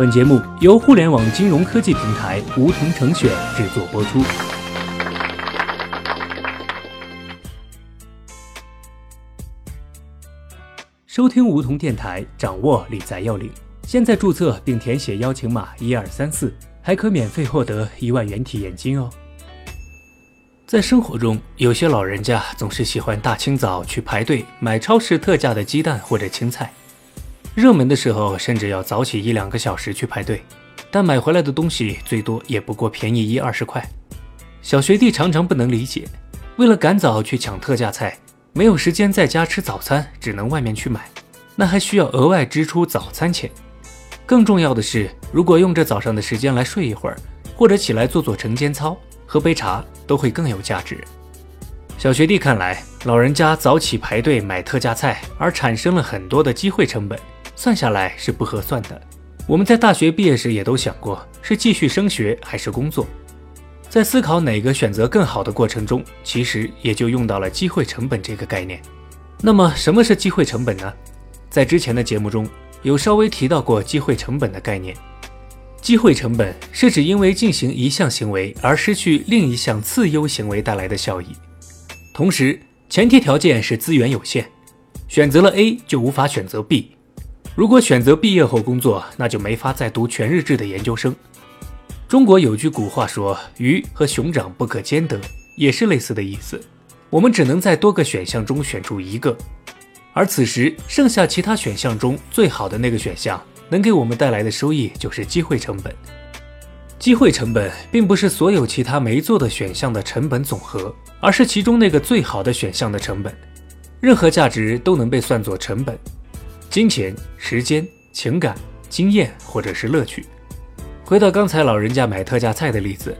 本节目由互联网金融科技平台梧桐城选制作播出。收听梧桐电台，掌握理财要领。现在注册并填写邀请码一二三四，还可免费获得一万元体验金哦。在生活中，有些老人家总是喜欢大清早去排队买超市特价的鸡蛋或者青菜，热门的时候甚至要早起一两个小时去排队，但买回来的东西最多也不过便宜一二十块。小学弟常常不能理解，为了赶早去抢特价菜，没有时间在家吃早餐，只能外面去买，那还需要额外支出早餐钱。更重要的是，如果用这早上的时间来睡一会儿，或者起来做做晨间操。喝杯茶都会更有价值。小学弟看来，老人家早起排队买特价菜，而产生了很多的机会成本，算下来是不合算的。我们在大学毕业时也都想过，是继续升学还是工作，在思考哪个选择更好的过程中，其实也就用到了机会成本这个概念。那么，什么是机会成本呢？在之前的节目中有稍微提到过机会成本的概念。机会成本是指因为进行一项行为而失去另一项次优行为带来的效益，同时前提条件是资源有限，选择了 A 就无法选择 B，如果选择毕业后工作，那就没法再读全日制的研究生。中国有句古话说“鱼和熊掌不可兼得”，也是类似的意思。我们只能在多个选项中选出一个，而此时剩下其他选项中最好的那个选项。能给我们带来的收益就是机会成本。机会成本并不是所有其他没做的选项的成本总和，而是其中那个最好的选项的成本。任何价值都能被算作成本：金钱、时间、情感、经验，或者是乐趣。回到刚才老人家买特价菜的例子，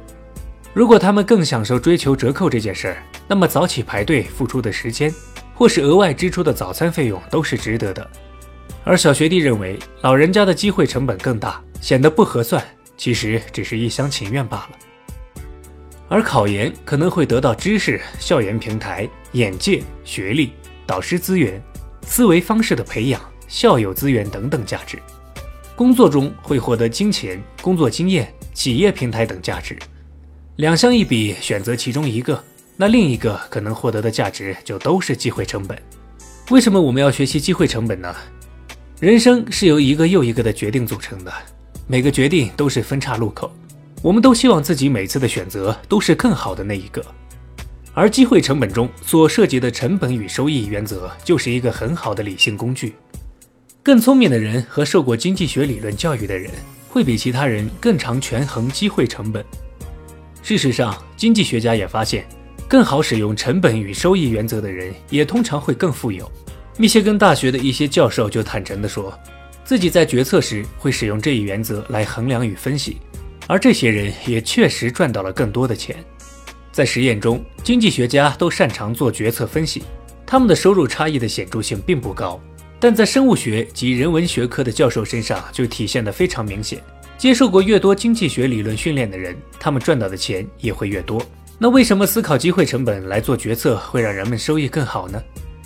如果他们更享受追求折扣这件事儿，那么早起排队付出的时间，或是额外支出的早餐费用都是值得的。而小学弟认为，老人家的机会成本更大，显得不合算，其实只是一厢情愿罢了。而考研可能会得到知识、校园平台、眼界、学历、导师资源、思维方式的培养、校友资源等等价值；工作中会获得金钱、工作经验、企业平台等价值。两相一比，选择其中一个，那另一个可能获得的价值就都是机会成本。为什么我们要学习机会成本呢？人生是由一个又一个的决定组成的，每个决定都是分岔路口。我们都希望自己每次的选择都是更好的那一个，而机会成本中所涉及的成本与收益原则就是一个很好的理性工具。更聪明的人和受过经济学理论教育的人，会比其他人更常权衡机会成本。事实上，经济学家也发现，更好使用成本与收益原则的人，也通常会更富有。密歇根大学的一些教授就坦诚地说，自己在决策时会使用这一原则来衡量与分析，而这些人也确实赚到了更多的钱。在实验中，经济学家都擅长做决策分析，他们的收入差异的显著性并不高，但在生物学及人文学科的教授身上就体现得非常明显。接受过越多经济学理论训练的人，他们赚到的钱也会越多。那为什么思考机会成本来做决策会让人们收益更好呢？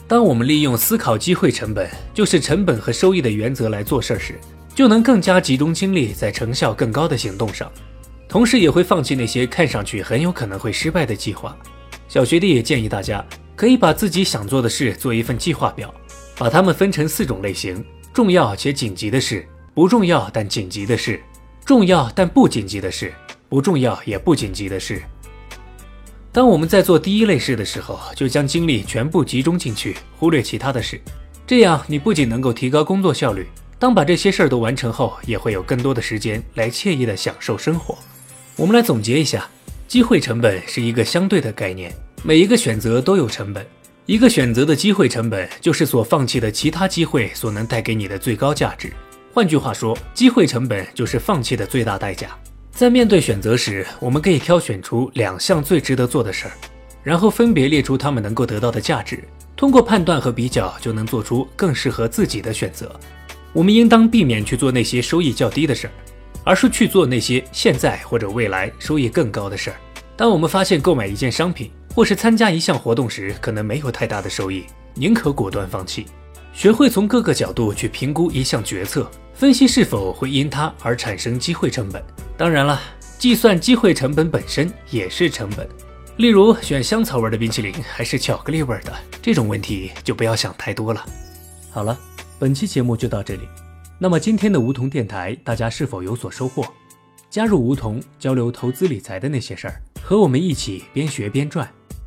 当我们利用思考机会成本，就是成本和收益的原则来做事儿时，就能更加集中精力在成效更高的行动上，同时也会放弃那些看上去很有可能会失败的计划。小学弟也建议大家可以把自己想做的事做一份计划表，把它们分成四种类型：重要且紧急的事，不重要但紧急的事，重要但不紧急的事，不重要也不紧急的事。当我们在做第一类事的时候，就将精力全部集中进去，忽略其他的事。这样，你不仅能够提高工作效率，当把这些事儿都完成后，也会有更多的时间来惬意的享受生活。我们来总结一下，机会成本是一个相对的概念，每一个选择都有成本。一个选择的机会成本，就是所放弃的其他机会所能带给你的最高价值。换句话说，机会成本就是放弃的最大代价。在面对选择时，我们可以挑选出两项最值得做的事儿，然后分别列出他们能够得到的价值。通过判断和比较，就能做出更适合自己的选择。我们应当避免去做那些收益较低的事儿，而是去做那些现在或者未来收益更高的事儿。当我们发现购买一件商品或是参加一项活动时，可能没有太大的收益，宁可果断放弃。学会从各个角度去评估一项决策，分析是否会因它而产生机会成本。当然了，计算机会成本本身也是成本。例如，选香草味的冰淇淋还是巧克力味的这种问题，就不要想太多了。好了，本期节目就到这里。那么今天的梧桐电台，大家是否有所收获？加入梧桐，交流投资理财的那些事儿，和我们一起边学边赚。